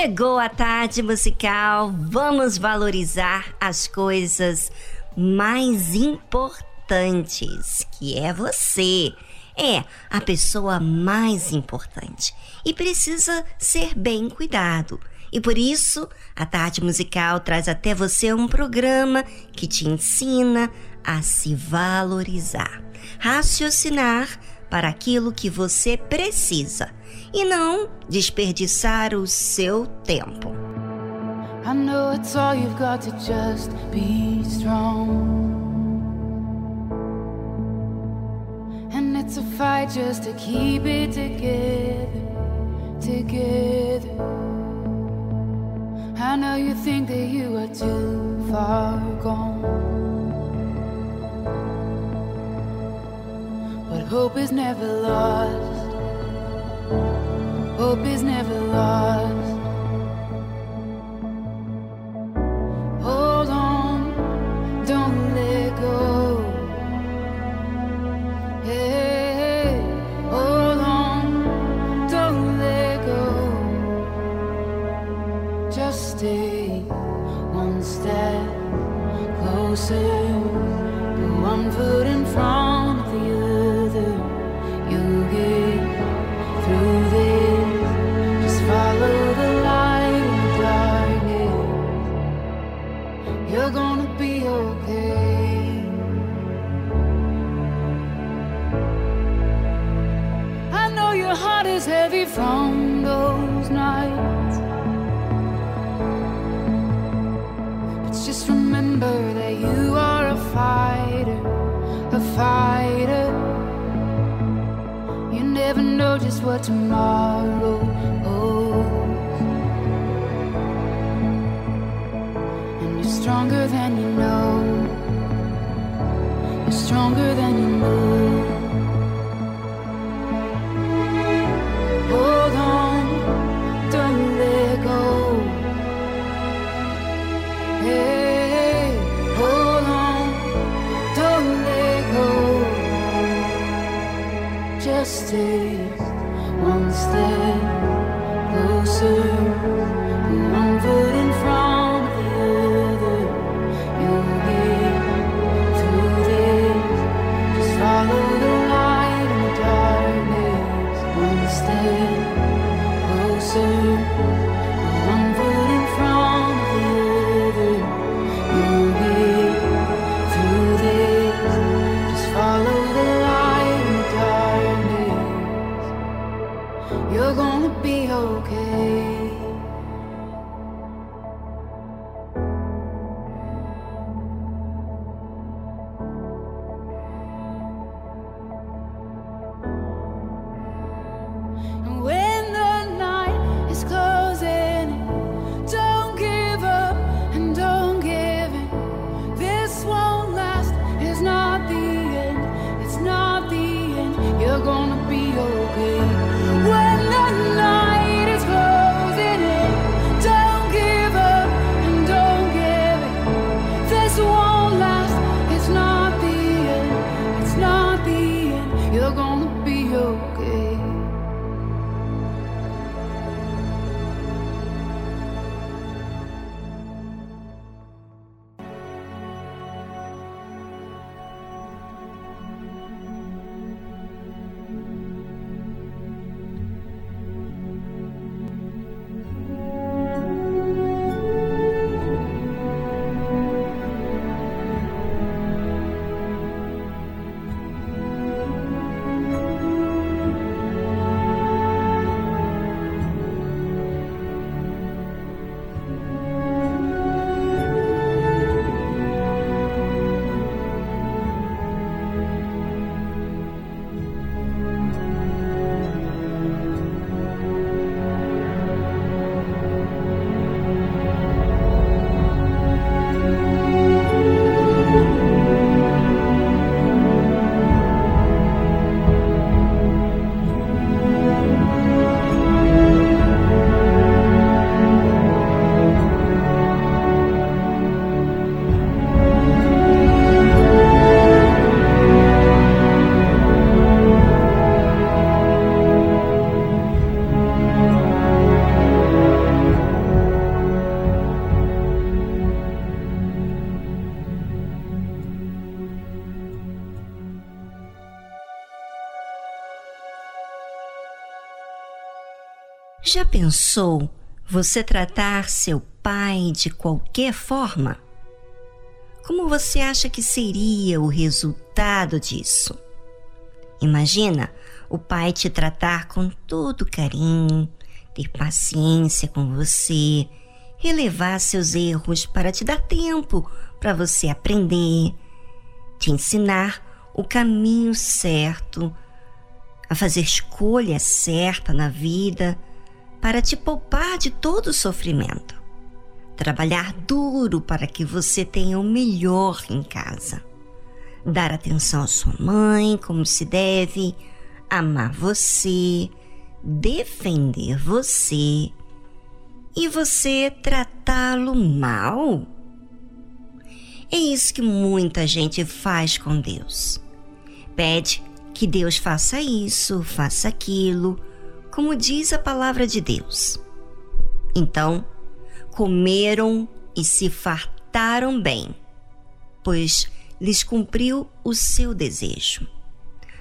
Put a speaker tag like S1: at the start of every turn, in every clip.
S1: Chegou a tarde musical, vamos valorizar as coisas mais importantes, que é você. É a pessoa mais importante e precisa ser bem cuidado. E por isso, a tarde musical traz até você um programa que te ensina a se valorizar, raciocinar para aquilo que você precisa e não desperdiçar o seu tempo. I know it's all you've got to just be strong. And it's a fight just to keep it together, together. I know you think that you are too far gone. But hope is never lost. Hope is never lost. Hold on, don't let go. Hey, hold on, don't let go. Just stay one step closer, one foot in heavy from those nights. But just remember that you are a fighter, a fighter. You never know just what tomorrow holds. And you're stronger than you know. You're stronger than you know. Step closer,
S2: pensou você tratar seu pai de qualquer forma? Como você acha que seria o resultado disso? Imagina o pai te tratar com todo carinho, ter paciência com você, relevar seus erros para te dar tempo para você aprender, te ensinar o caminho certo, a fazer escolha certa na vida para te poupar de todo o sofrimento. Trabalhar duro para que você tenha o melhor em casa. Dar atenção à sua mãe como se deve, amar você, defender você e você tratá-lo mal. É isso que muita gente faz com Deus. Pede que Deus faça isso, faça aquilo, como diz a palavra de Deus. Então, comeram e se fartaram bem, pois lhes cumpriu o seu desejo.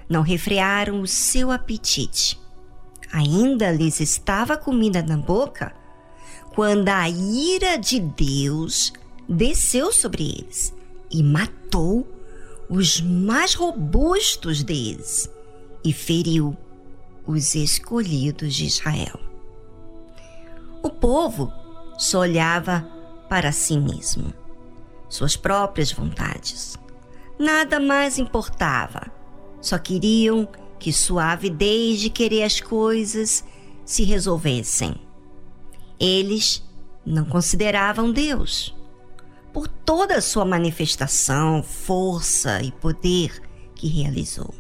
S2: Não refrearam o seu apetite. Ainda lhes estava comida na boca quando a ira de Deus desceu sobre eles e matou os mais robustos deles e feriu os escolhidos de Israel. O povo só olhava para si mesmo, suas próprias vontades. Nada mais importava. Só queriam que sua avidez de querer as coisas se resolvessem. Eles não consideravam Deus. Por toda a sua manifestação, força e poder que realizou.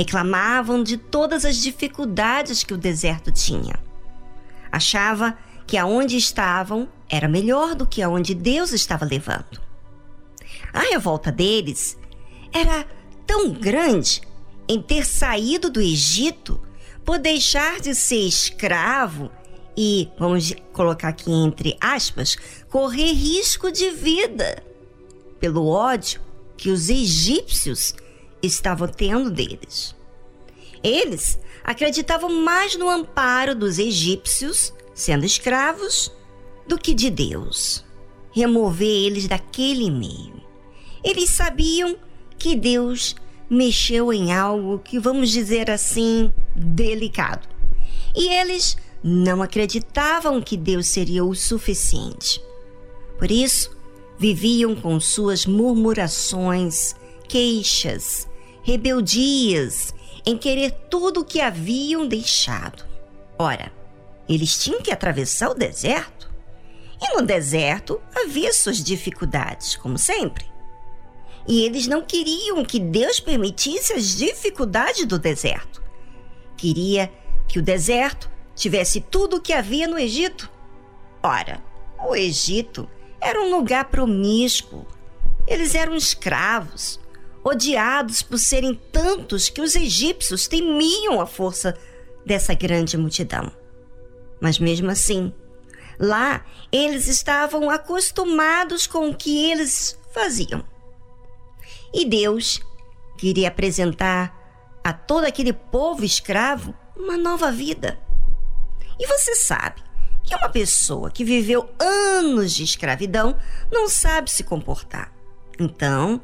S2: Reclamavam de todas as dificuldades que o deserto tinha. Achava que aonde estavam era melhor do que aonde Deus estava levando. A revolta deles era tão grande em ter saído do Egito por deixar de ser escravo e, vamos colocar aqui entre aspas, correr risco de vida pelo ódio que os egípcios estavam tendo deles. Eles acreditavam mais no amparo dos egípcios, sendo escravos, do que de Deus. Remover eles daquele meio. Eles sabiam que Deus mexeu em algo que, vamos dizer assim, delicado. E eles não acreditavam que Deus seria o suficiente. Por isso, viviam com suas murmurações, queixas, rebeldias em querer tudo o que haviam deixado. Ora, eles tinham que atravessar o deserto. E no deserto havia suas dificuldades, como sempre. E eles não queriam que Deus permitisse as dificuldades do deserto. Queria que o deserto tivesse tudo o que havia no Egito. Ora, o Egito era um lugar promíscuo. Eles eram escravos, odiados por serem tantos que os egípcios temiam a força dessa grande multidão. Mas mesmo assim, lá eles estavam acostumados com o que eles faziam. E Deus queria apresentar a todo aquele povo escravo uma nova vida. E você sabe que uma pessoa que viveu anos de escravidão não sabe se comportar. Então,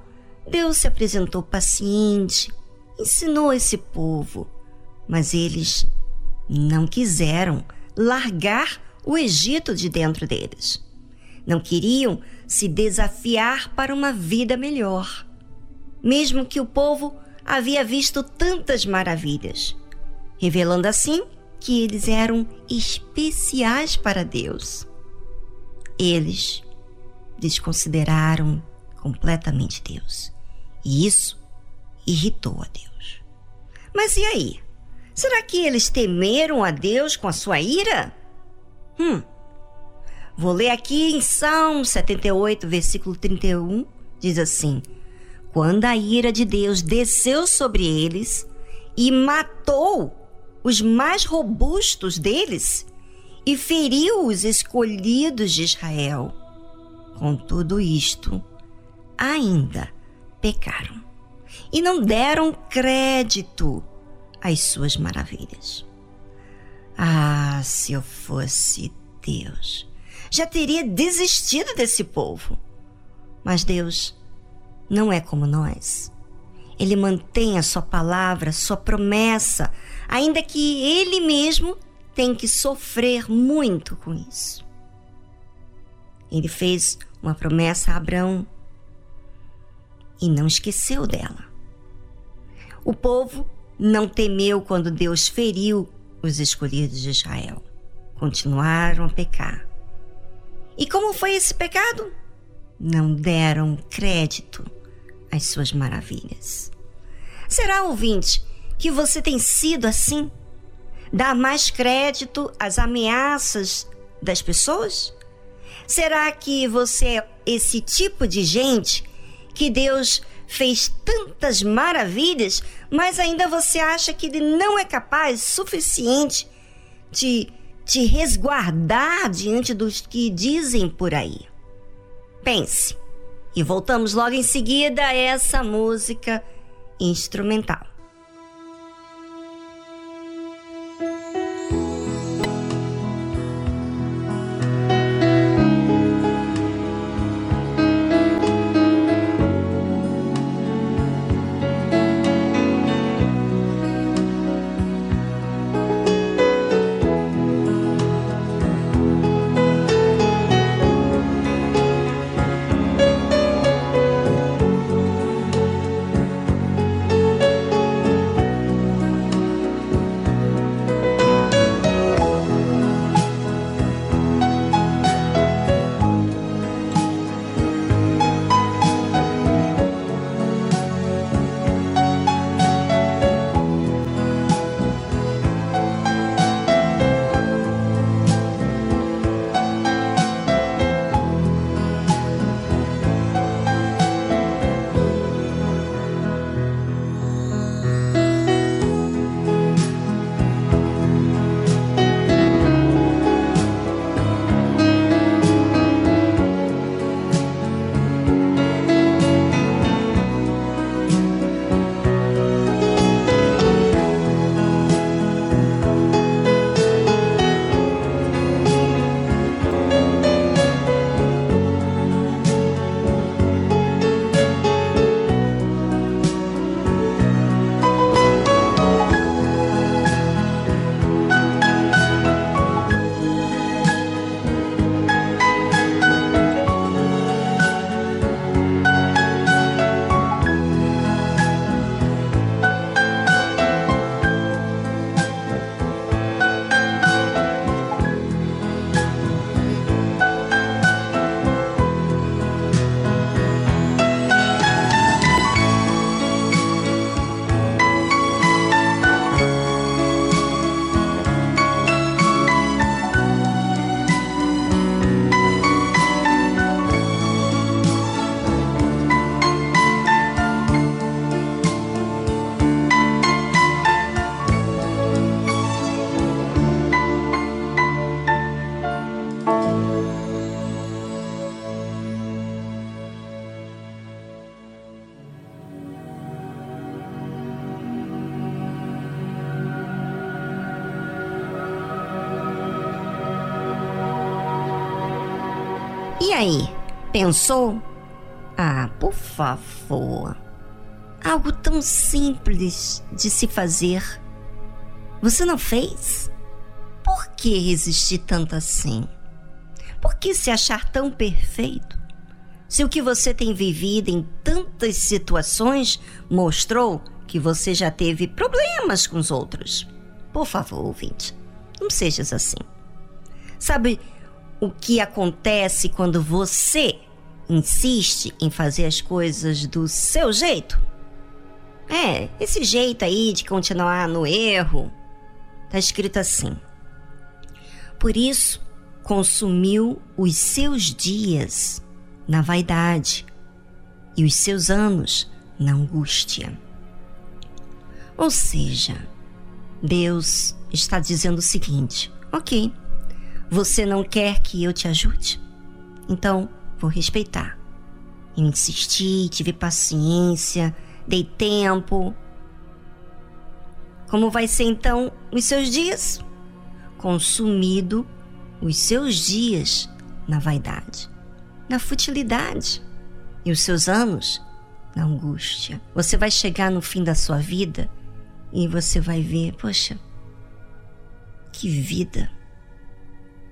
S2: Deus se apresentou paciente, ensinou esse povo, mas eles não quiseram largar o Egito de dentro deles. Não queriam se desafiar para uma vida melhor. Mesmo que o povo havia visto tantas maravilhas, revelando assim que eles eram especiais para Deus. Eles desconsideraram completamente Deus. E isso irritou a Deus. Mas e aí? Será que eles temeram a Deus com a sua ira? Hum. Vou ler aqui em Salmo 78, versículo 31, diz assim: Quando a ira de Deus desceu sobre eles e matou os mais robustos deles e feriu os escolhidos de Israel. Com tudo isto, ainda pecaram e não deram crédito às suas maravilhas. Ah, se eu fosse Deus, já teria desistido desse povo. Mas Deus não é como nós. Ele mantém a sua palavra, sua promessa, ainda que ele mesmo tem que sofrer muito com isso. Ele fez uma promessa a Abraão e não esqueceu dela. O povo não temeu quando Deus feriu os escolhidos de Israel. Continuaram a pecar. E como foi esse pecado? Não deram crédito às suas maravilhas. Será, ouvinte, que você tem sido assim? Dar mais crédito às ameaças das pessoas? Será que você é esse tipo de gente que Deus fez tantas maravilhas, mas ainda você acha que ele não é capaz suficiente de te resguardar diante dos que dizem por aí? Pense. E voltamos logo em seguida a essa música instrumental. Pensou? Ah, por favor. Algo tão simples de se fazer. Você não fez? Por que resistir tanto assim? Por que se achar tão perfeito? Se o que você tem vivido em tantas situações mostrou que você já teve problemas com os outros. Por favor, ouvinte, não sejas assim. Sabe o que acontece quando você insiste em fazer as coisas do seu jeito? É, esse jeito aí de continuar no erro. Tá escrito assim. Por isso, consumiu os seus dias na vaidade e os seus anos na angústia. Ou seja, Deus está dizendo o seguinte: ok, você não quer que eu te ajude? Então vou respeitar. Eu insisti, tive paciência, dei tempo. Como vai ser então os seus dias? Consumido os seus dias na vaidade, na futilidade e os seus anos na angústia. Você vai chegar no fim da sua vida e você vai ver, poxa, que vida.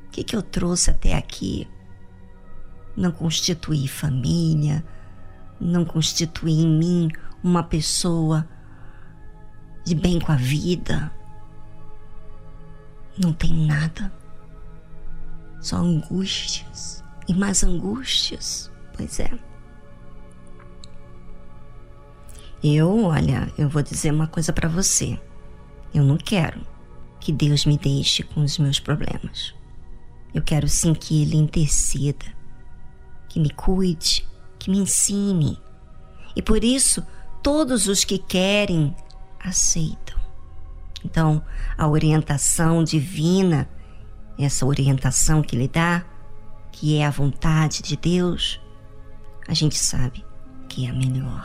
S2: O que, que eu trouxe até aqui? Não constituí família, não constituí em mim uma pessoa de bem com a vida. Não tem nada. Só angústias e mais angústias. Pois é. Eu, olha, eu vou dizer uma coisa para você. Eu não quero que Deus me deixe com os meus problemas. Eu quero sim que Ele interceda, que me cuide, que me ensine. E por isso, todos os que querem aceitam. Então, a orientação divina, essa orientação que Ele dá, que é a vontade de Deus, a gente sabe que é a melhor.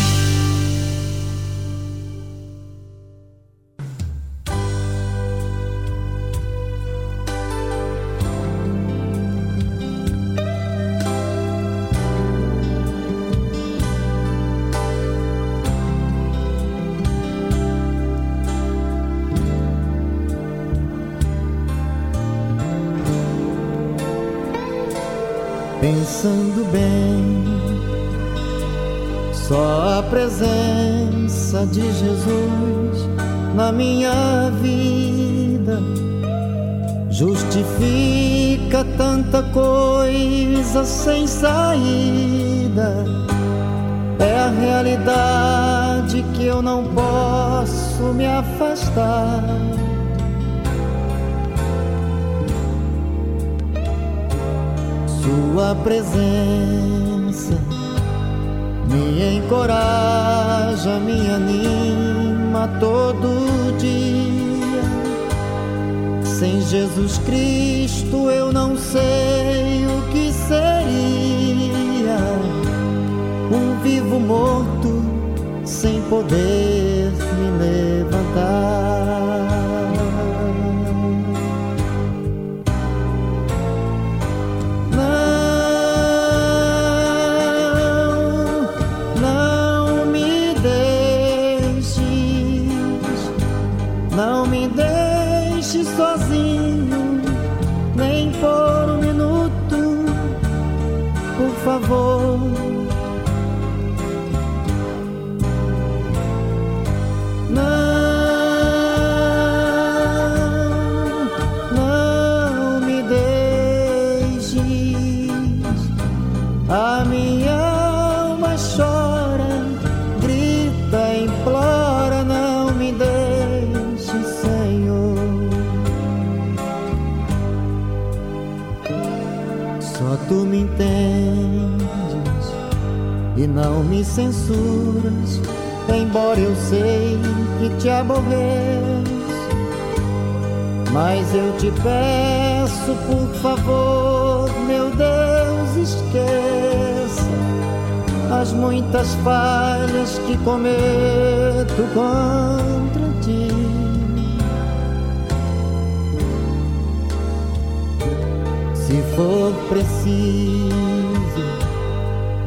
S3: pensando bem. Só a presença de Jesus na minha vida justifica tanta coisa sem saída. É a realidade que eu não posso me afastar. Sua presença me encoraja, me anima todo dia. Sem Jesus Cristo eu não sei o que seria. Um vivo morto sem poder me levantar. favor. Não me censuras, embora eu sei que te aborreço. Mas eu te peço, por favor, meu Deus, esqueça as muitas falhas que cometo contra ti. Se for preciso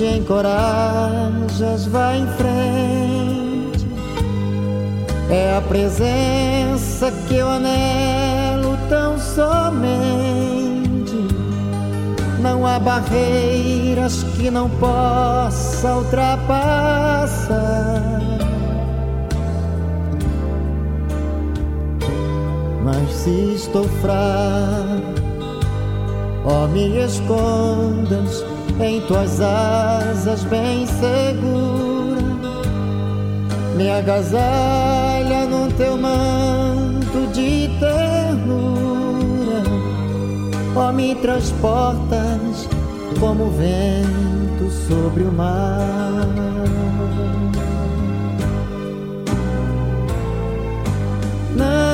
S3: Te encorajas, vai em frente. É a presença que eu anelo tão somente. Não há barreiras que não possa ultrapassar. Mas se estou fraco, ó, me escondas em tuas asas bem segura, me agasalha no teu manto de ternura, ó me transportas como vento sobre o mar. Não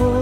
S4: O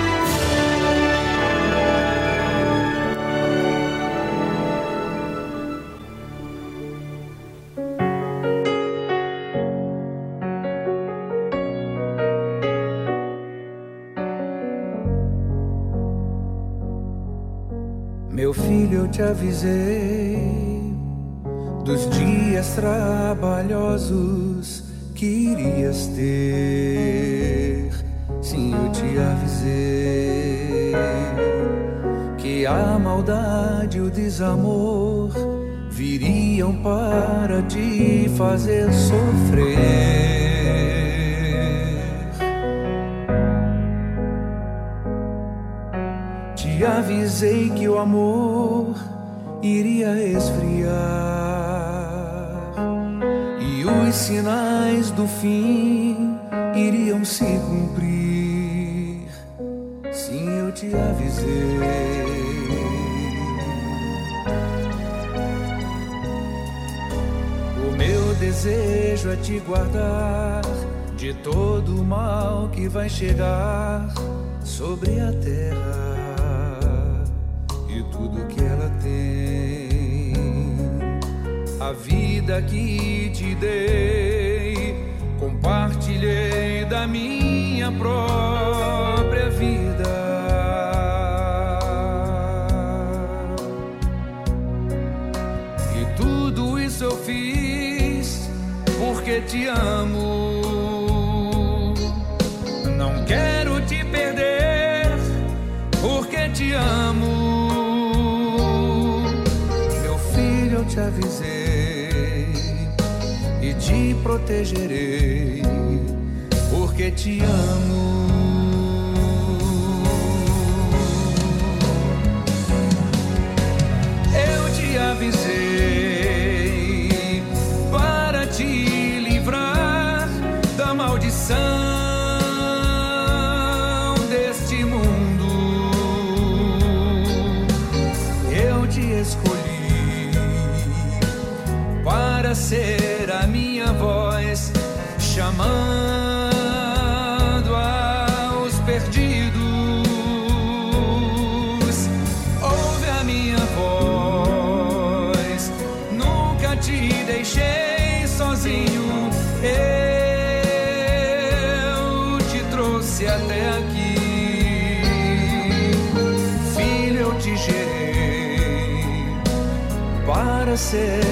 S5: Te avisei dos dias trabalhosos que irias ter. Sim, eu te avisei que a maldade e o desamor viriam para te fazer sofrer. Te avisei que o amor iria esfriar e os sinais do fim iriam se cumprir. Sim, eu te avisei. O meu desejo é te guardar de todo o mal que vai chegar sobre a terra A vida que te dei, compartilhei da minha própria vida. E tudo isso eu fiz porque te amo. Não quero te perder porque te amo. Te avisei te protegerei porque te amo. Eu te avisei para te livrar da maldição escolhi para ser chamando aos perdidos. Ouve a minha voz, nunca te deixei sozinho. Eu te trouxe até aqui, filho, eu te gerei para ser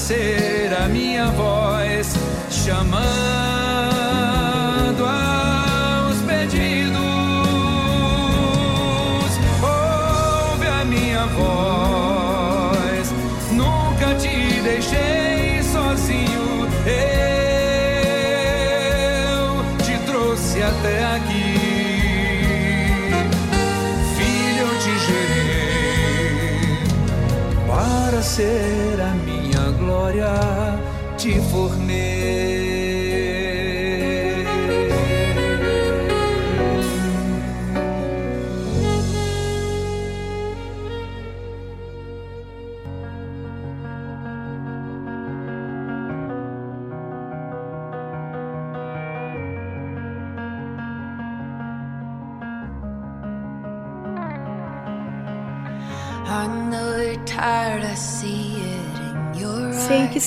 S5: ser a minha voz chamando aos pedidos. Ouve a minha voz, nunca te deixei sozinho. Eu te trouxe até aqui, filho, eu te gerei para ser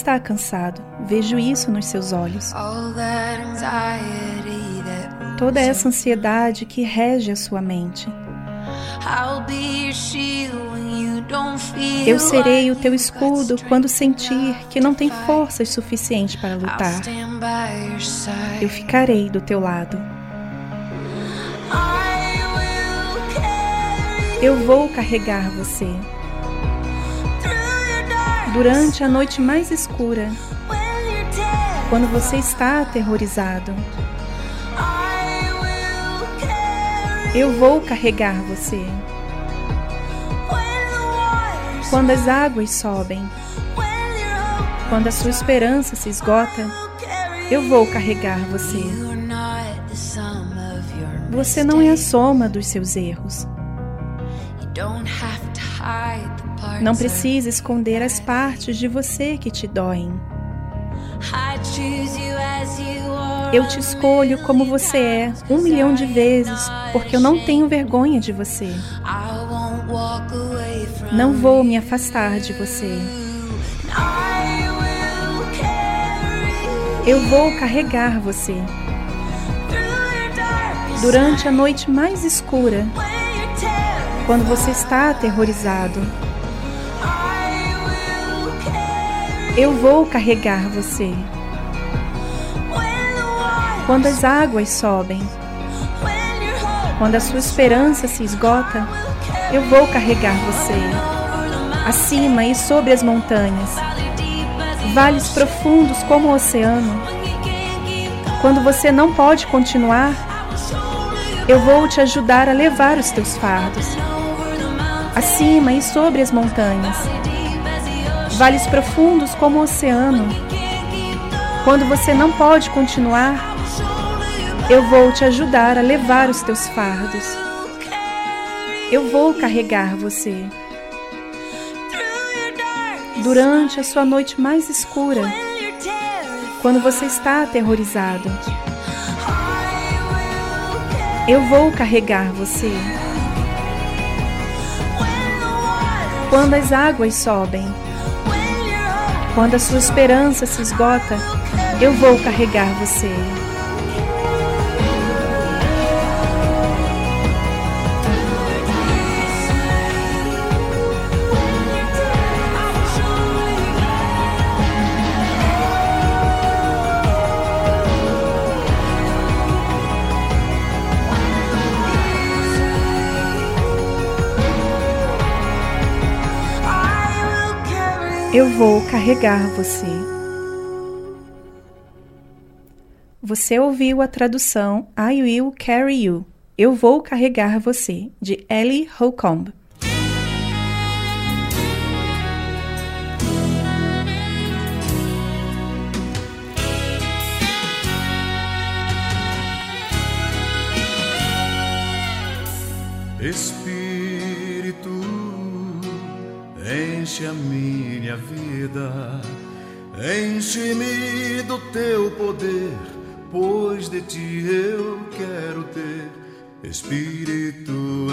S6: está cansado. Vejo isso nos seus olhos. Toda essa ansiedade que rege a sua mente. Eu serei o teu escudo quando sentir que não tem forças suficientes para lutar. Eu ficarei do teu lado. Eu vou carregar você. Durante a noite mais escura, quando você está aterrorizado, eu vou carregar você. Quando as águas sobem, quando a sua esperança se esgota, eu vou carregar você. Você não é a soma dos seus erros. Não precisa esconder as partes de você que te doem. Eu te escolho como você é, um milhão de vezes, porque eu não tenho vergonha de você. Não vou me afastar de você. Eu vou carregar você. Durante a noite mais escura, quando você está aterrorizado, eu vou carregar você. Quando as águas sobem, quando a sua esperança se esgota, eu vou carregar você. Acima e sobre as montanhas, vales profundos como o oceano. Quando você não pode continuar, eu vou te ajudar a levar os teus fardos. Acima e sobre as montanhas, vales profundos como o oceano. Quando você não pode continuar, eu vou te ajudar a levar os teus fardos. Eu vou carregar você. Durante a sua noite mais escura, quando você está aterrorizado, eu vou carregar você. Quando as águas sobem, quando a sua esperança se esgota, eu vou carregar você. Eu vou carregar você. Você ouviu a tradução I Will Carry You. Eu vou carregar você, de Ellie Holcomb.
S7: Enche a minha vida, enche-me do teu poder, pois de ti eu quero ter. Espírito,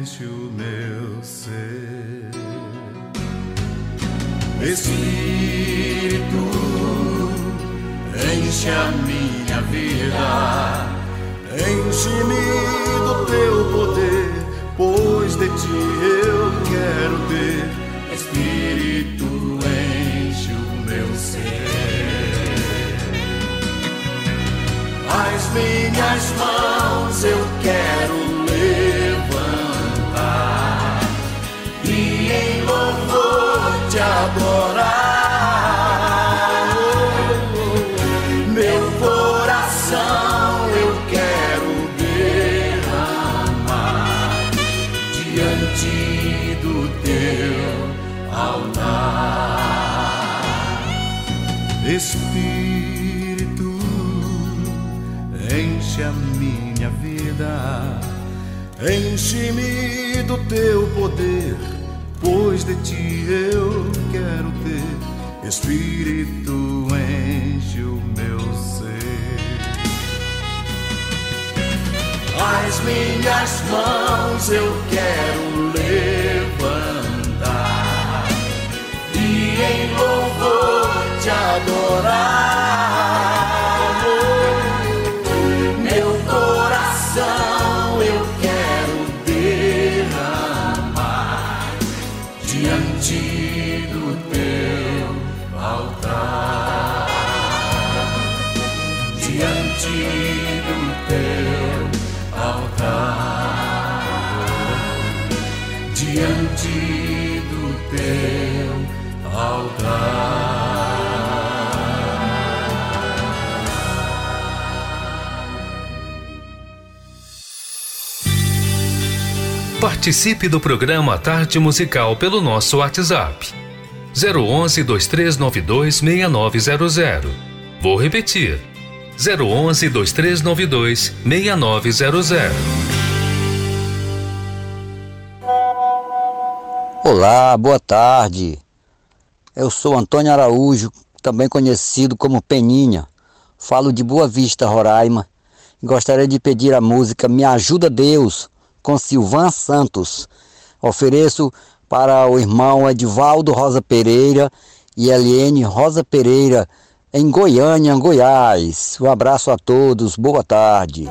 S7: enche o meu ser. Espírito, enche a minha vida, enche-me do teu poder, pois de ti eu quero ter. Espírito, enche o meu ser. As minhas mãos eu quero levantar e em louvor te adorar. Enche-me do teu poder, pois de ti eu quero ter. Espírito, enche o meu ser. As minhas mãos eu quero levantar
S8: e em louvor te adorar. Diante do teu altar.
S9: Participe do programa Tarde Musical pelo nosso WhatsApp. 011 2392 6900. Vou repetir. 011 2392 6900.
S10: Olá, boa tarde. Eu sou Antônio Araújo, também conhecido como Peninha. Falo de Boa Vista, Roraima. Gostaria de pedir a música Me Ajuda Deus, com Silvan Santos. Ofereço para o irmão Edivaldo Rosa Pereira e Eliane Rosa Pereira, em Goiânia, Goiás. Um abraço a todos, boa tarde.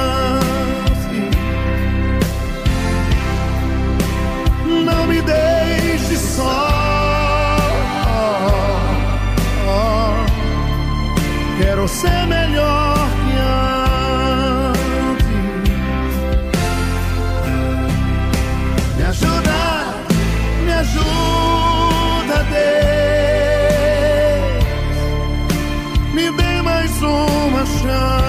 S8: Me deixe só. Quero ser melhor que antes. Me ajuda, me ajuda, Deus. Me dê mais uma chance.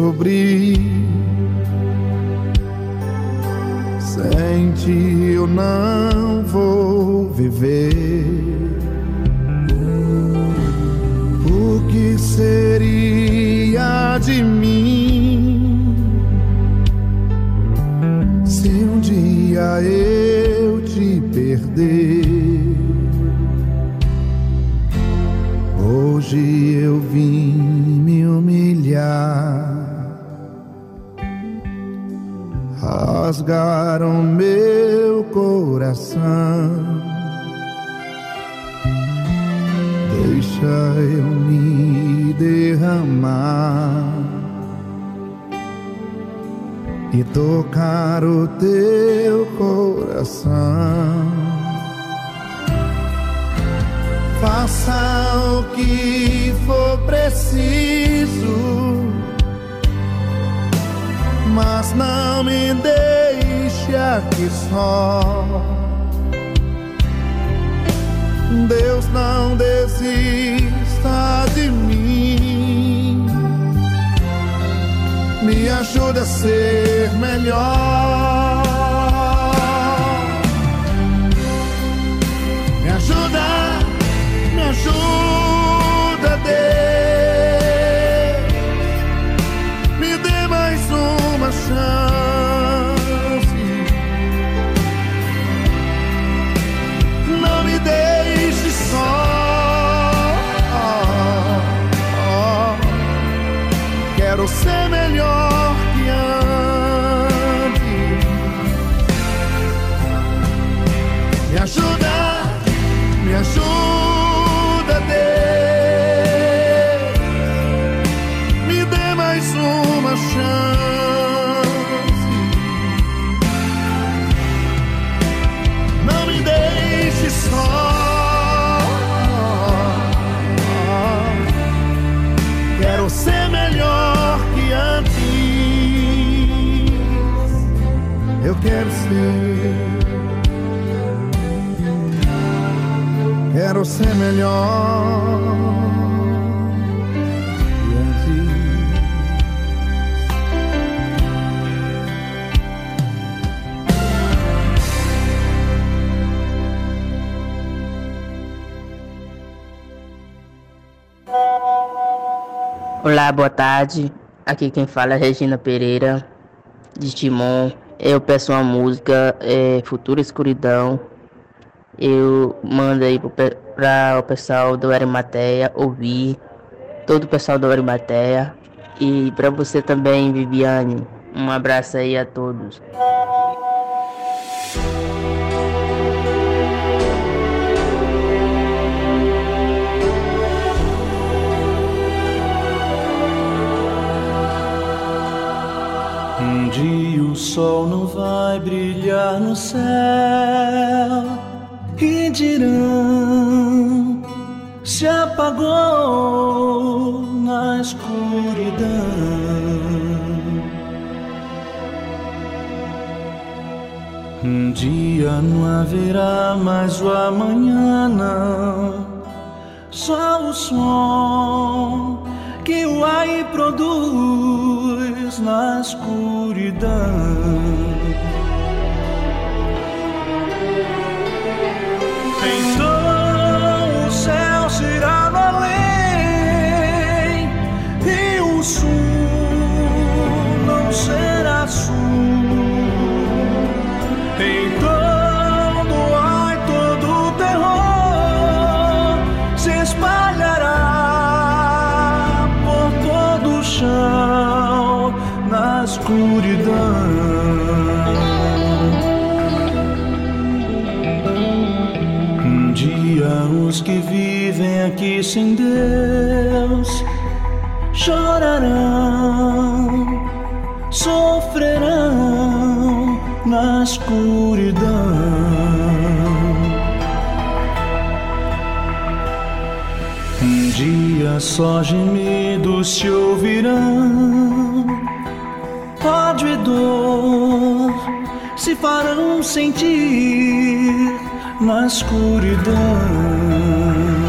S8: Descobri.
S7: Rasgaram meu coração. Deixa eu me derramar e tocar o teu coração. Faça o que só. Deus não desista de mim. Me ajuda a ser melhor. Quero ser melhor antes.
S11: Olá, boa tarde. Aqui quem fala é Regina Pereira, de Timon. Eu peço uma música, é, Futura Escuridão. Eu mando aí para o pessoal do Arimateia ouvir, todo o pessoal do Arimateia. E para você também, Viviane. Um abraço aí a todos.
S7: Um dia o sol não vai brilhar no céu e dirão se apagou na escuridão. Um dia não haverá mais o amanhã, não. Só o som que o ar produz na escuridão. O sul não será sul. Então do ar todo o terror se espalhará por todo o chão na escuridão. Um dia os que vivem aqui sem Deus só gemidos se ouvirão, ódio e dor se farão sentir na escuridão.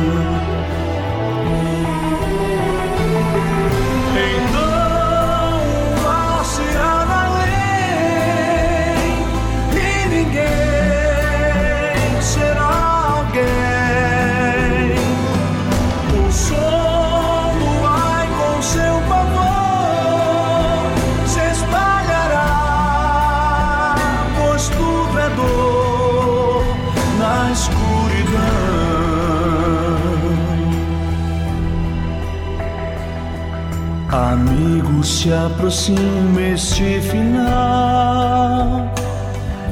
S7: se aproxima este final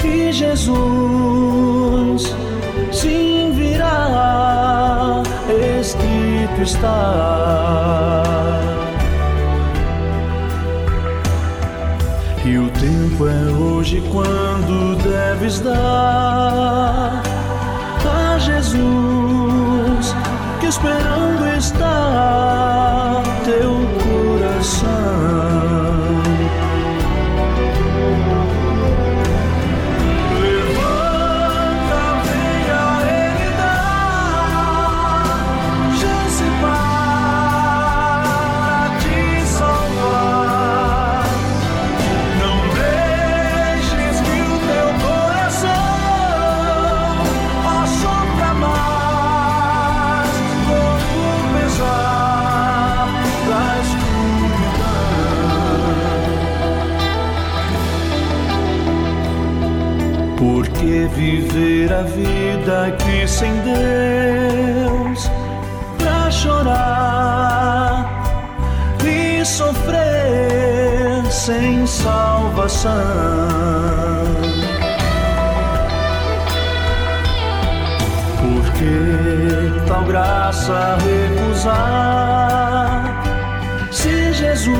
S7: e Jesus sim virá, escrito está. E o tempo é hoje quando deves dar a Jesus que espera a vida que sem Deus pra chorar e sofrer sem salvação. Por que tal graça recusar se Jesus?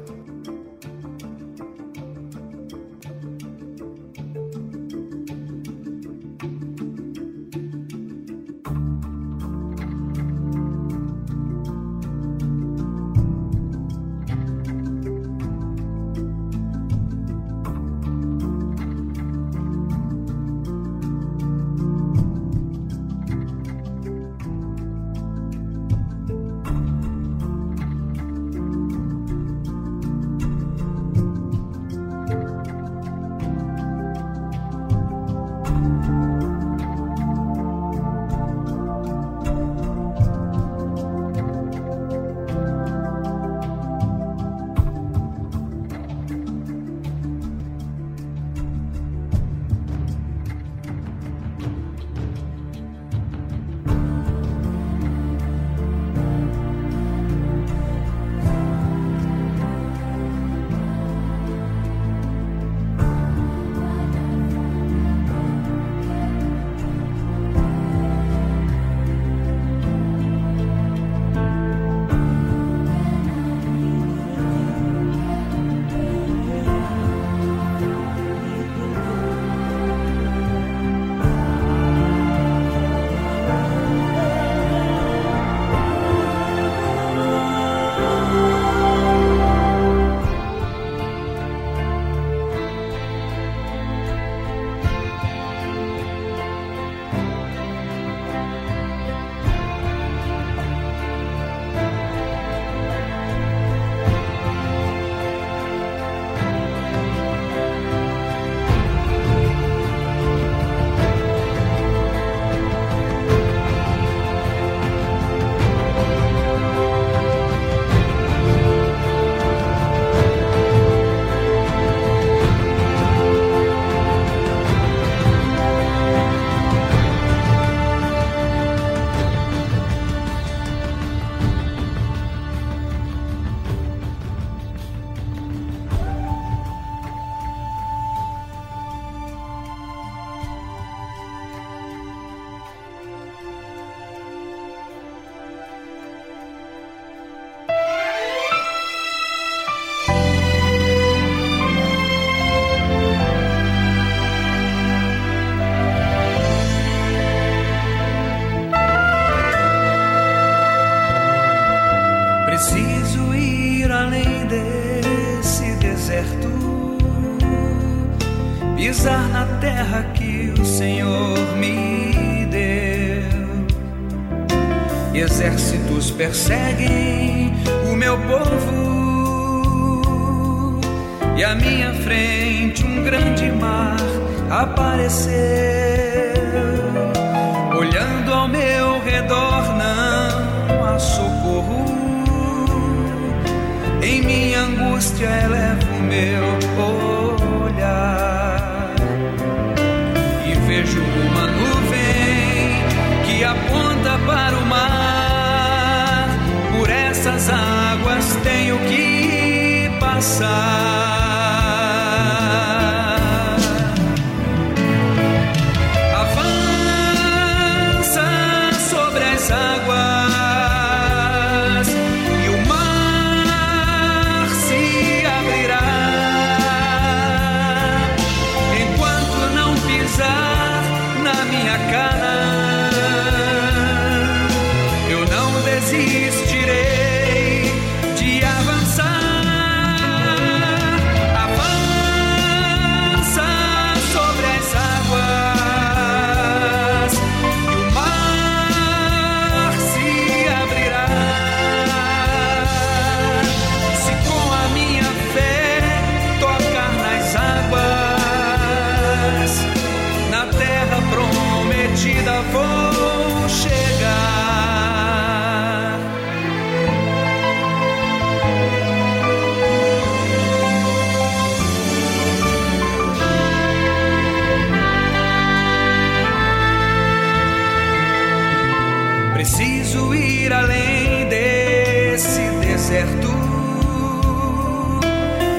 S12: ir além desse deserto,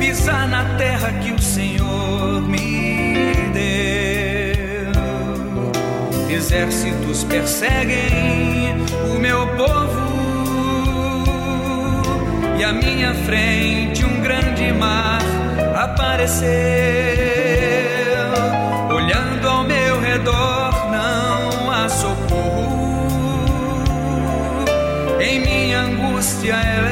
S12: pisar na terra que o Senhor me deu. Exércitos perseguem o meu povo. E à minha frente um grande mar apareceu, olhando ao meu redor angústia elevo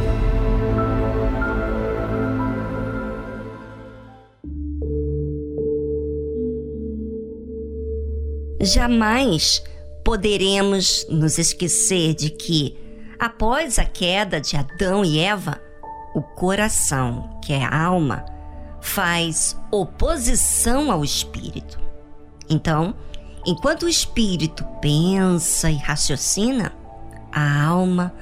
S2: Jamais poderemos nos esquecer de que, após a queda de Adão e Eva, o coração, que é a alma, faz oposição ao espírito. Então, enquanto o espírito pensa e raciocina, a alma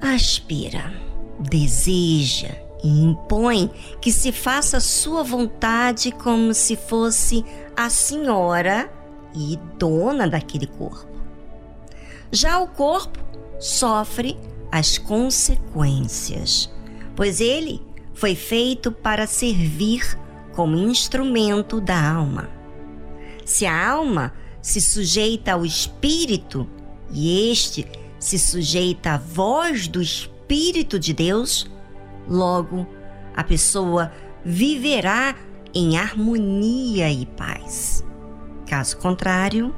S2: aspira, deseja e impõe que se faça sua vontade como se fosse a senhora e dona daquele corpo. Já o corpo sofre as consequências, pois ele foi feito para servir como instrumento da alma. Se a alma se sujeita ao espírito e este se sujeita à voz do Espírito de Deus, logo a pessoa viverá em harmonia e paz. Caso contrário,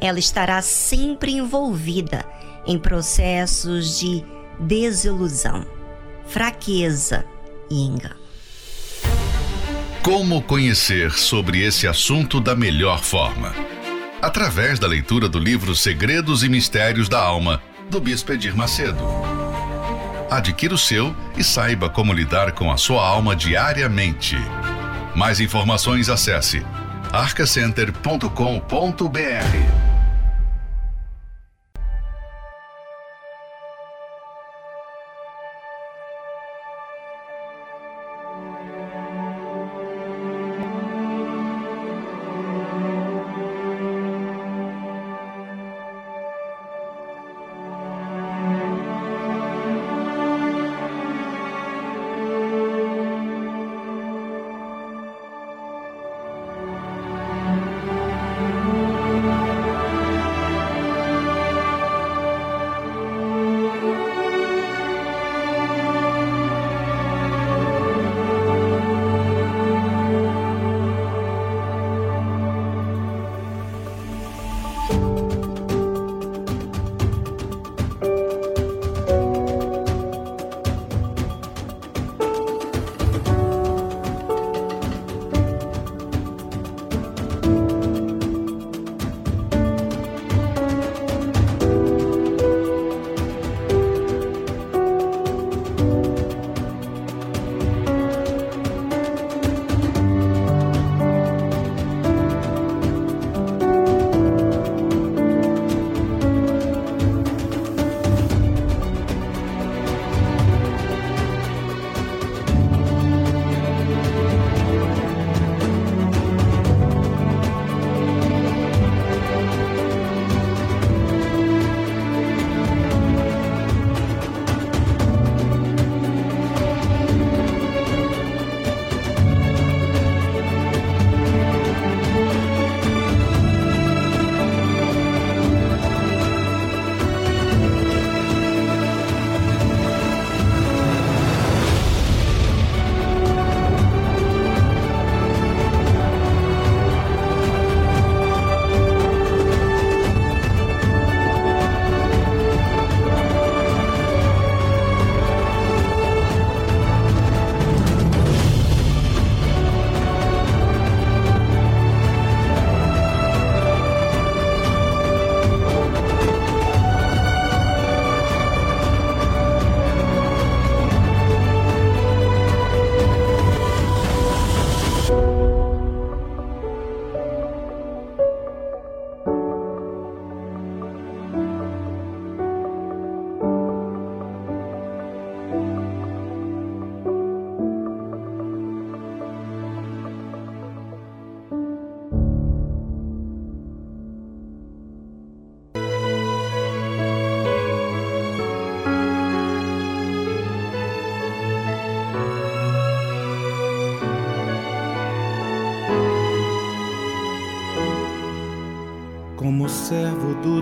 S2: ela estará sempre envolvida em processos de desilusão, fraqueza e engano.
S13: Como conhecer sobre esse assunto da melhor forma? Através da leitura do livro Segredos e Mistérios da Alma, do Bispo Edir Macedo. Adquira o seu e saiba como lidar com a sua alma diariamente. Mais informações acesse arcacenter.com.br.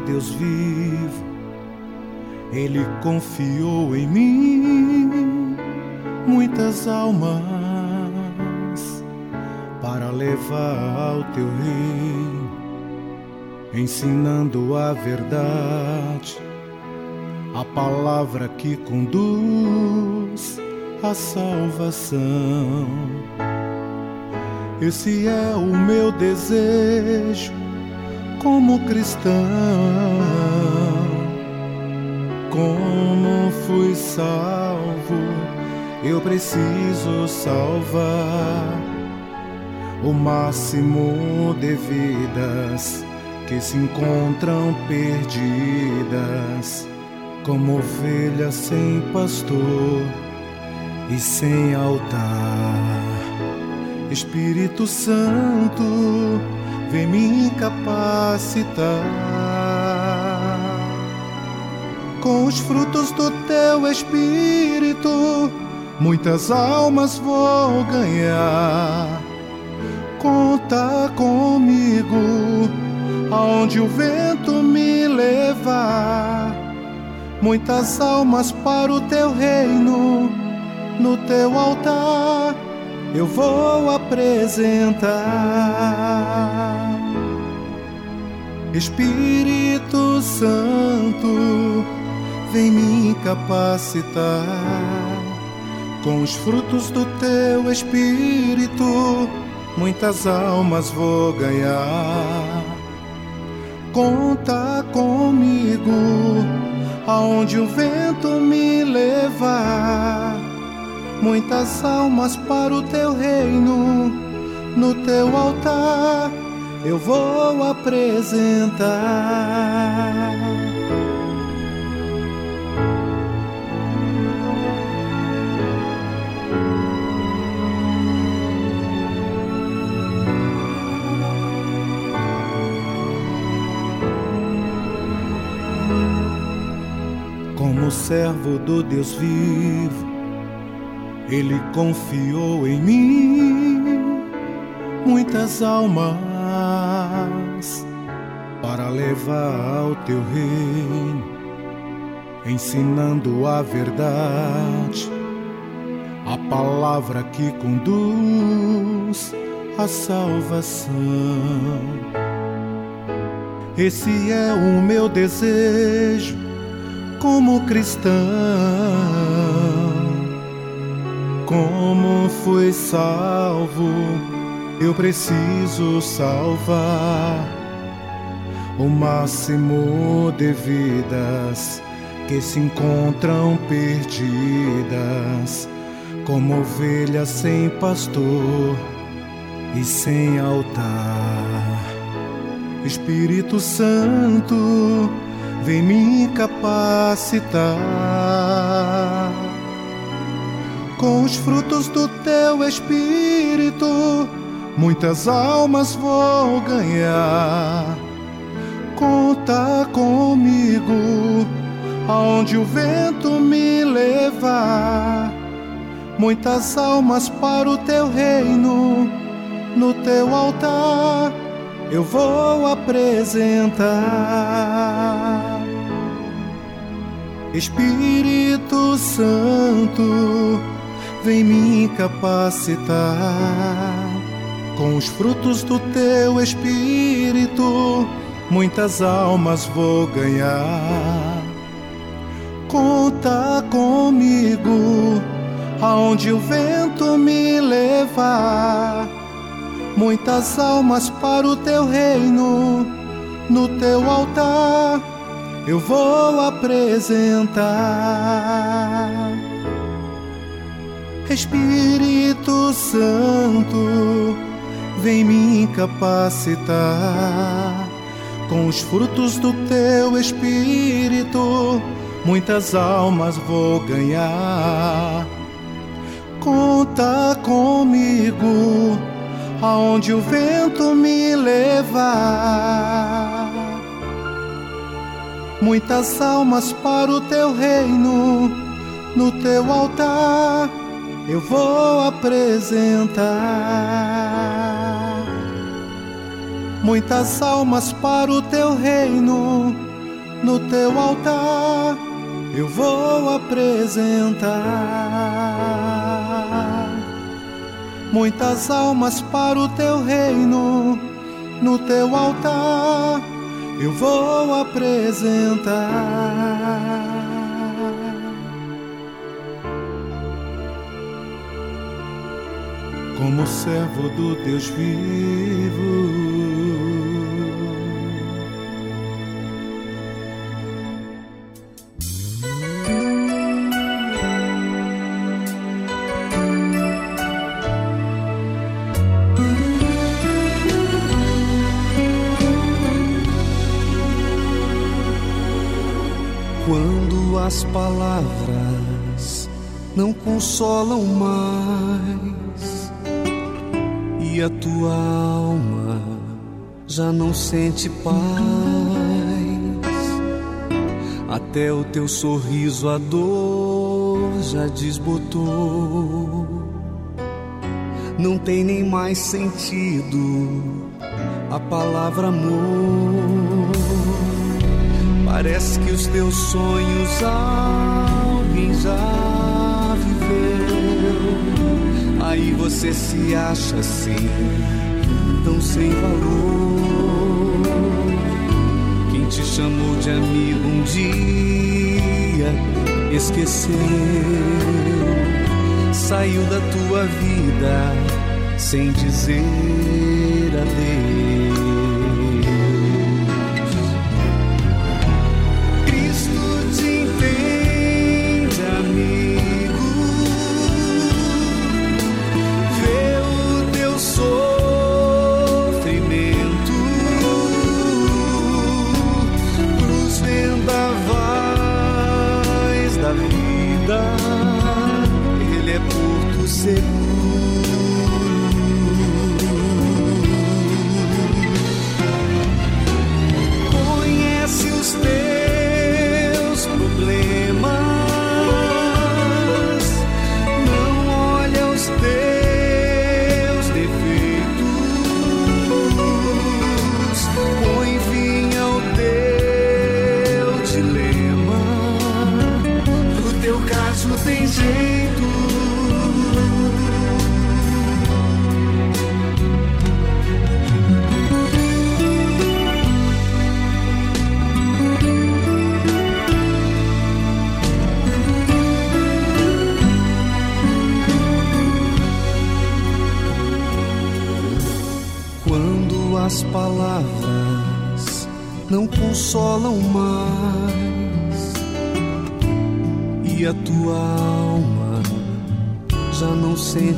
S14: Deus vivo, ele confiou em mim muitas almas para levar ao teu reino, ensinando a verdade, a palavra que conduz à salvação. Esse é o meu desejo como cristão. Como fui salvo, eu preciso salvar o máximo de vidas que se encontram perdidas, como ovelhas sem pastor e sem altar. Espírito Santo, vem me capacitar com os frutos do teu Espírito. Muitas almas vou ganhar. Conta comigo, aonde o vento me levar. Muitas almas para o teu reino, no teu altar eu vou apresentar. Espírito Santo, vem me capacitar com os frutos do teu Espírito. Muitas almas vou ganhar. Conta comigo, aonde o vento me levar muitas almas para o teu reino, no teu altar eu vou apresentar. Como servo do Deus vivo ele confiou em mim muitas almas para levar ao teu reino, ensinando a verdade, a palavra que conduz à salvação. Esse é o meu desejo como cristão como fui salvo, eu preciso salvar o máximo de vidas que se encontram perdidas, como ovelhas sem pastor e sem altar. Espírito Santo, vem me capacitar com os frutos do teu espírito, muitas almas vou ganhar. Conta comigo, aonde o vento me levar. Muitas almas para o teu reino, no teu altar eu vou apresentar. Espírito Santo, vem me capacitar com os frutos do teu espírito. Muitas almas vou ganhar. Conta comigo, aonde o vento me levar. Muitas almas para o teu reino, no teu altar eu vou apresentar. Espírito Santo, vem me capacitar com os frutos do teu Espírito. Muitas almas vou ganhar. Conta comigo, aonde o vento me levar. Muitas almas para o teu reino, no teu altar eu vou apresentar
S7: muitas almas para o teu reino, no teu altar eu vou apresentar. Muitas almas para o teu reino, no teu altar eu vou apresentar. Como servo do Deus vivo. As palavras não consolam mais e a tua alma já não sente paz, até o teu sorriso a dor já desbotou. Não tem nem mais sentido a palavra amor. Parece que os teus sonhos alguém já viveu. Aí você se acha assim, tão sem valor. Quem te chamou de amigo um dia esqueceu. Saiu da tua vida sem dizer adeus.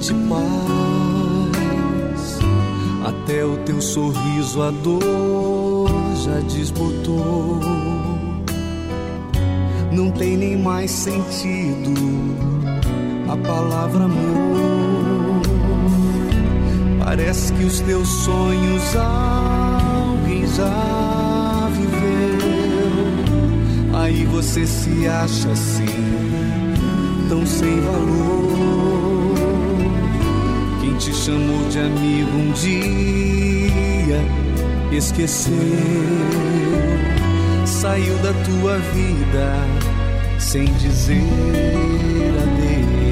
S7: Sente paz, até o teu sorriso a dor já desbotou. Não tem nem mais sentido a palavra amor. Parece que os teus sonhos alguém já viveu. Aí você se acha assim, tão sem valor. Te chamou de amigo um dia esqueceu. Saiu da tua vida sem dizer adeus.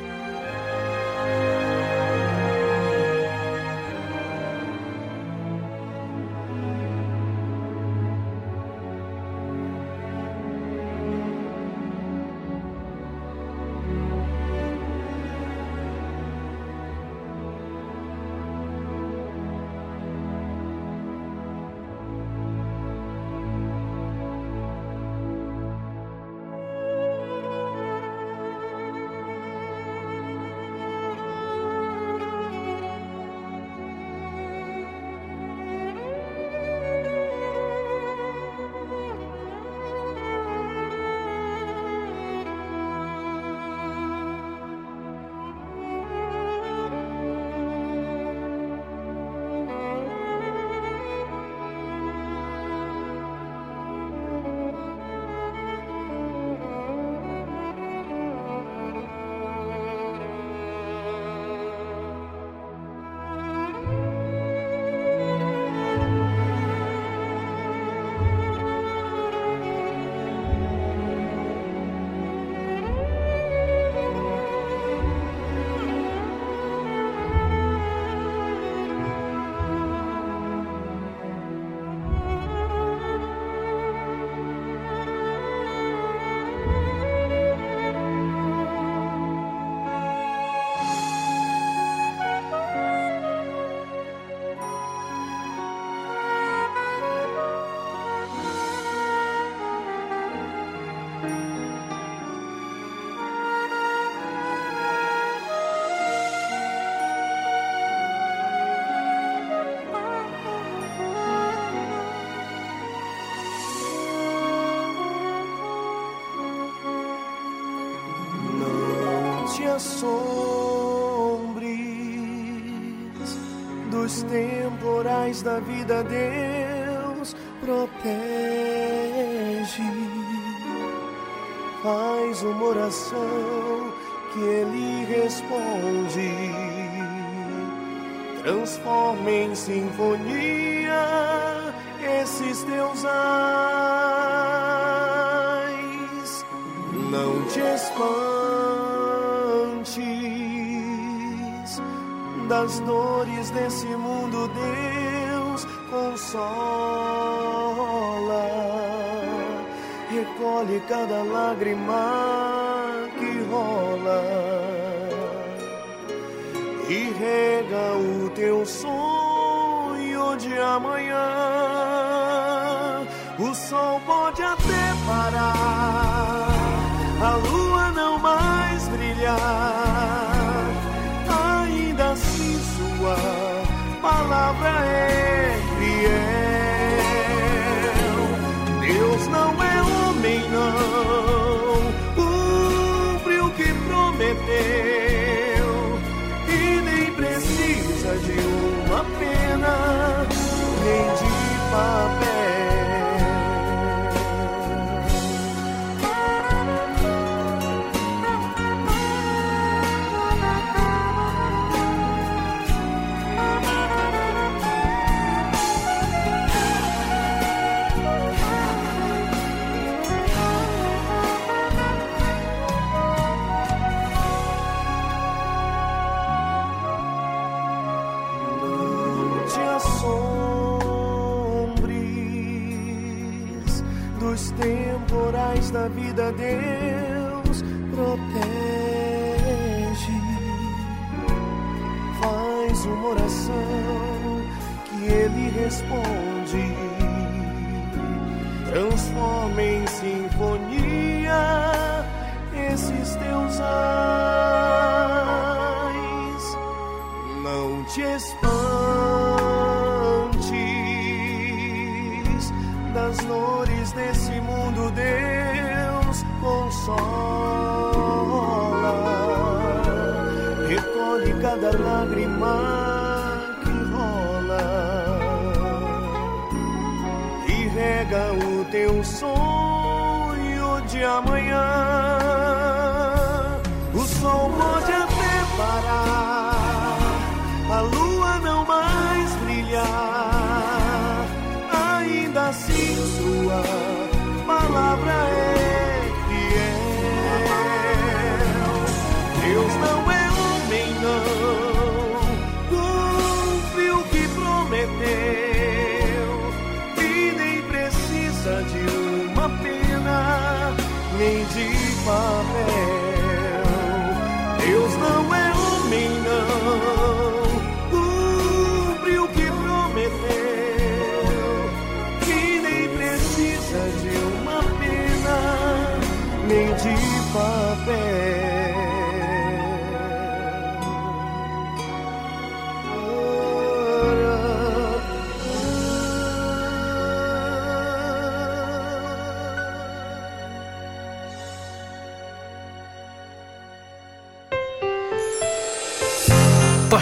S15: Assombres dos temporais da vida, Deus protege. Faz uma oração que Ele responde. Transforma em sinfonia esses teus ais. Das dores desse mundo, Deus consola. Recolhe cada lágrima que rola e rega o teu sonho de amanhã. O sol pode até parar,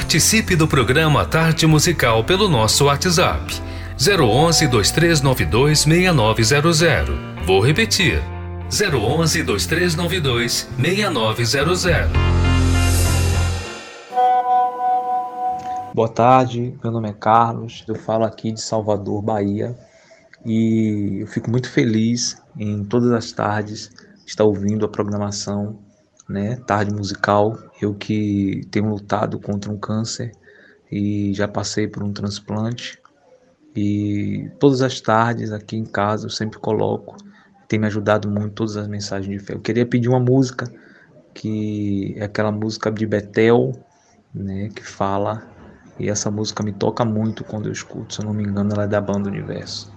S5: Participe do programa Tarde Musical pelo nosso WhatsApp 011 2392 6900. Vou repetir 011 2392 6900.
S16: Boa tarde, meu nome é Carlos, eu falo aqui de Salvador, Bahia, e eu fico muito feliz em todas as tardes estar ouvindo a programação, né, tarde musical. Eu que tenho lutado contra um câncer e já passei por um transplante e todas as tardes aqui em casa eu sempre coloco, tem me ajudado muito todas as mensagens de fé. Eu queria pedir uma música que é aquela música de Betel, né, que fala e essa música me toca muito quando eu escuto, se eu não me engano, ela é da banda Universo.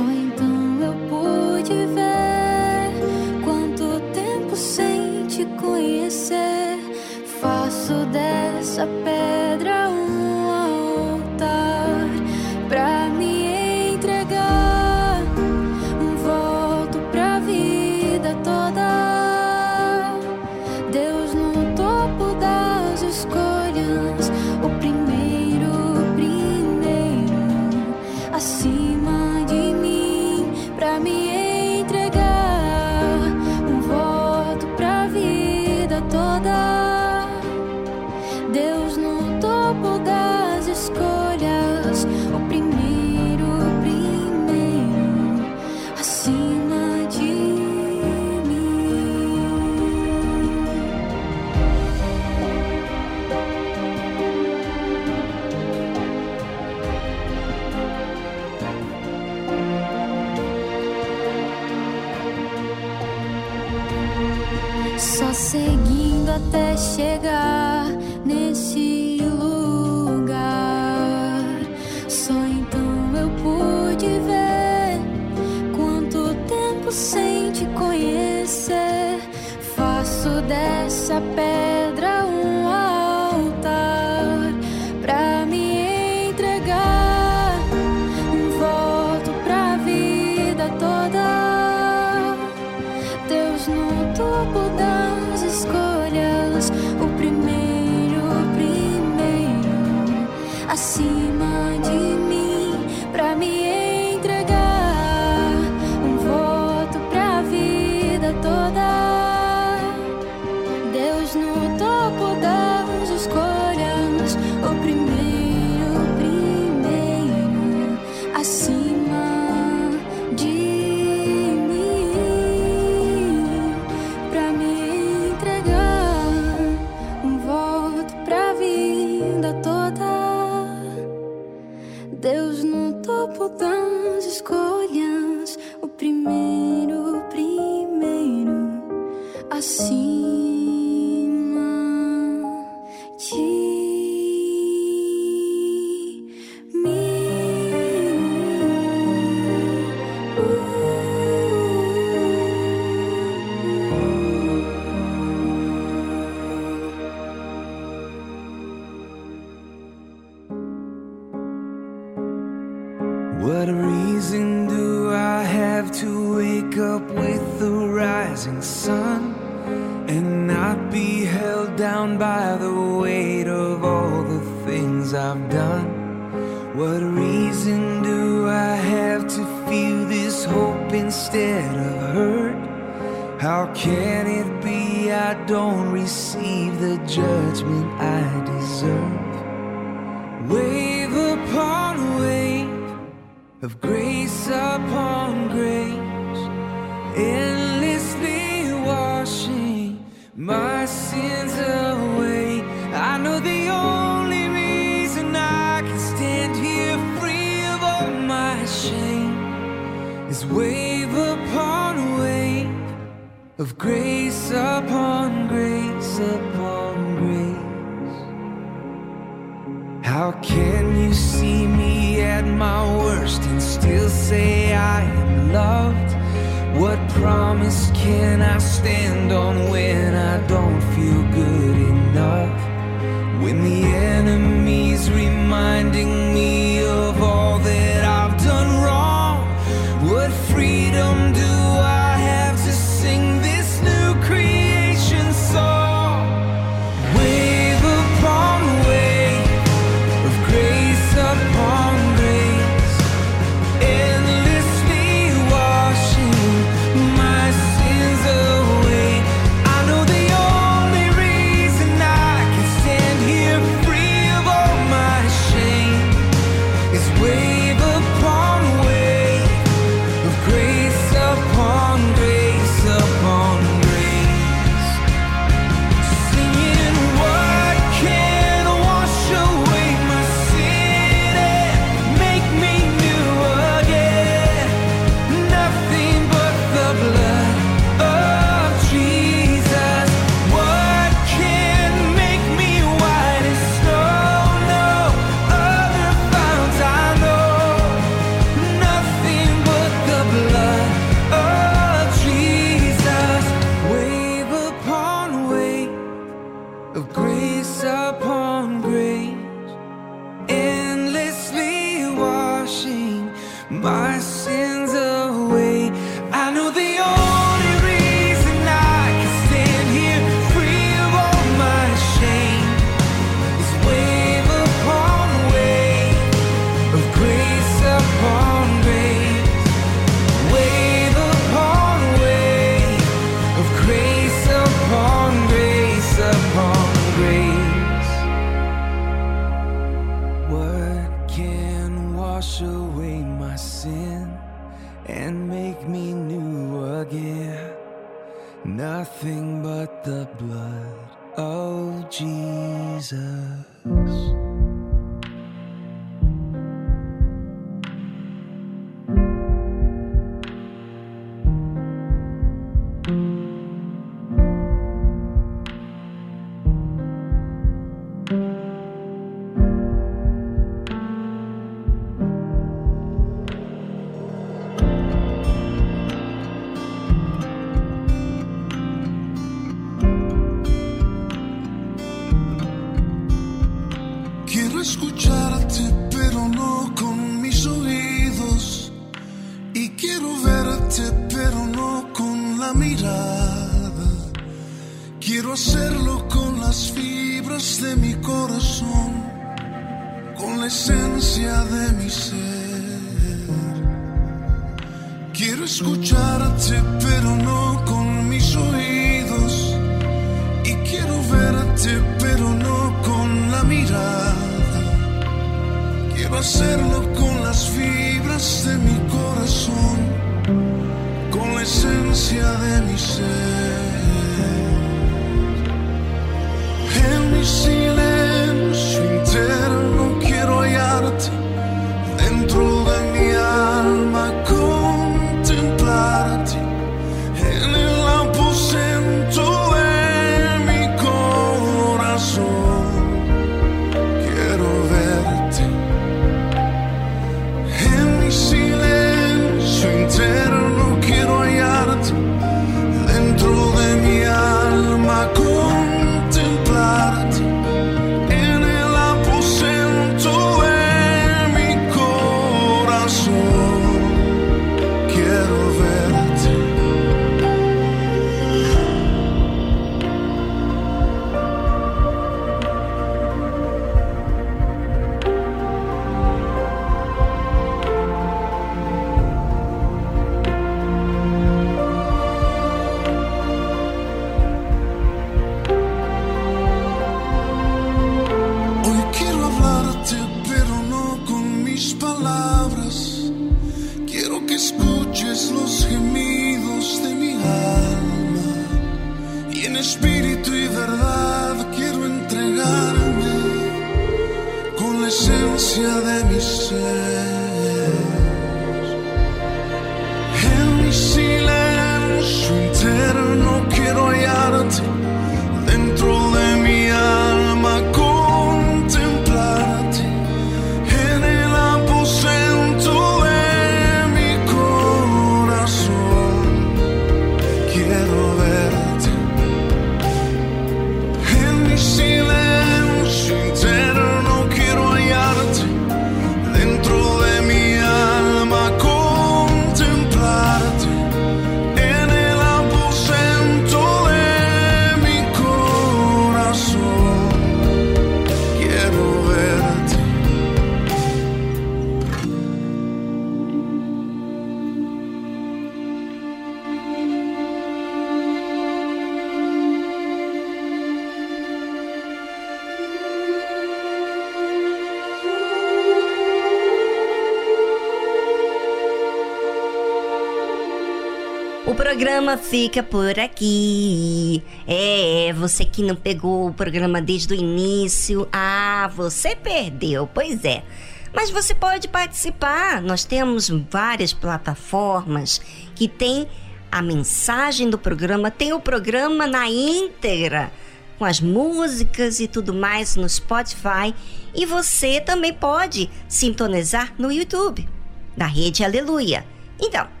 S2: Programa fica por aqui. É, você que não pegou o programa desde o início, ah, você perdeu, pois é. Mas você pode participar. Nós temos várias plataformas que tem a mensagem do programa, tem o programa na íntegra, com as músicas e tudo mais no Spotify. E você também pode sintonizar no YouTube, da Rede Aleluia. Então,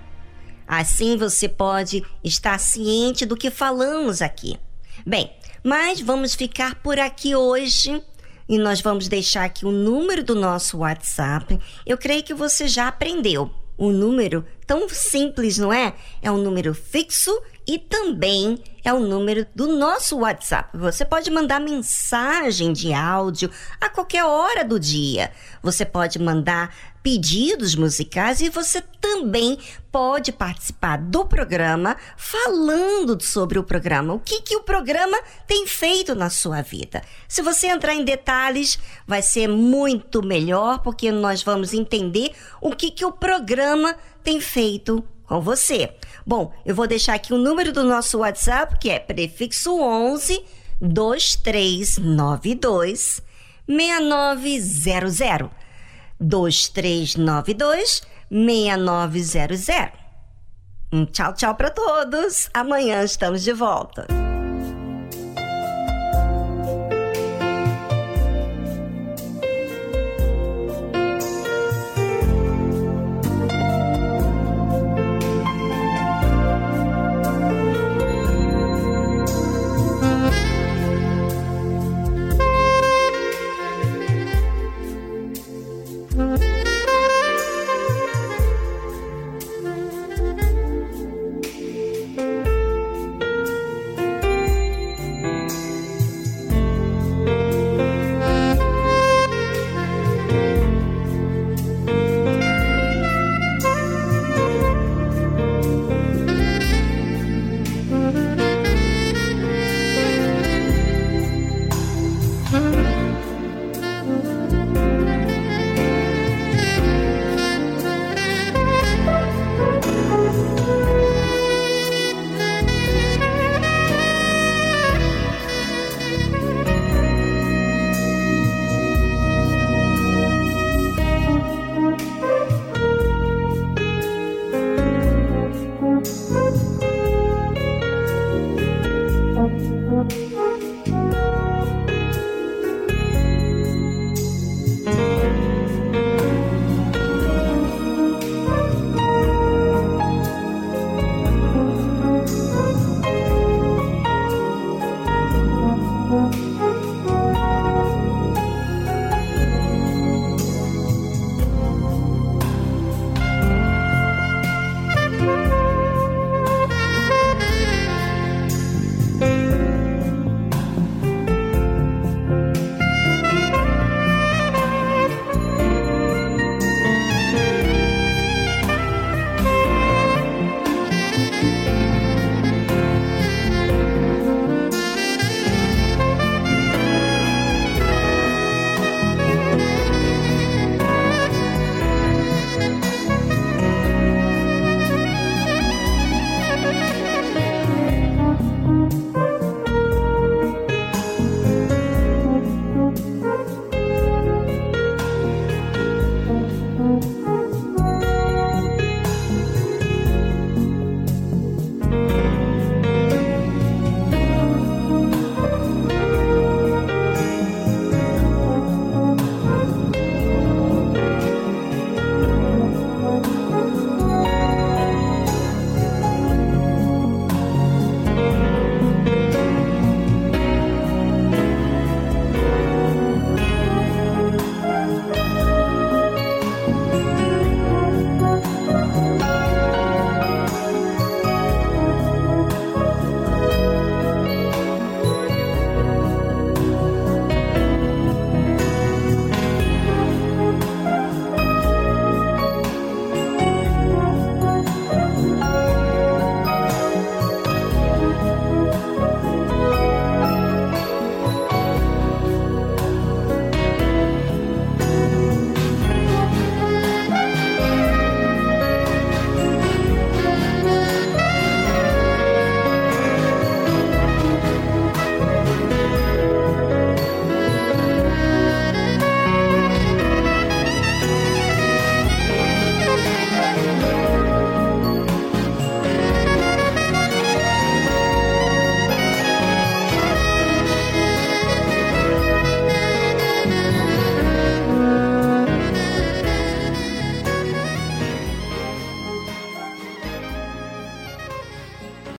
S2: Assim você pode estar ciente do que falamos aqui. Bem, mas vamos ficar por aqui hoje e nós vamos deixar aqui o número do nosso WhatsApp. Eu creio que você já aprendeu. O número tão simples, não é? É um número fixo e também é o número do nosso WhatsApp. Você pode mandar mensagem de áudio a qualquer hora do dia. Você pode mandar pedidos musicais e você também pode participar do programa falando sobre o programa. O que, que o programa tem feito na sua vida? Se você entrar em detalhes, vai ser muito melhor, porque nós vamos entender o que, que o programa tem feito com você. Bom, eu vou deixar aqui o número do nosso WhatsApp, que é prefixo 11 2392 6900. 2392 6900. Um tchau, tchau para todos. Amanhã estamos de volta.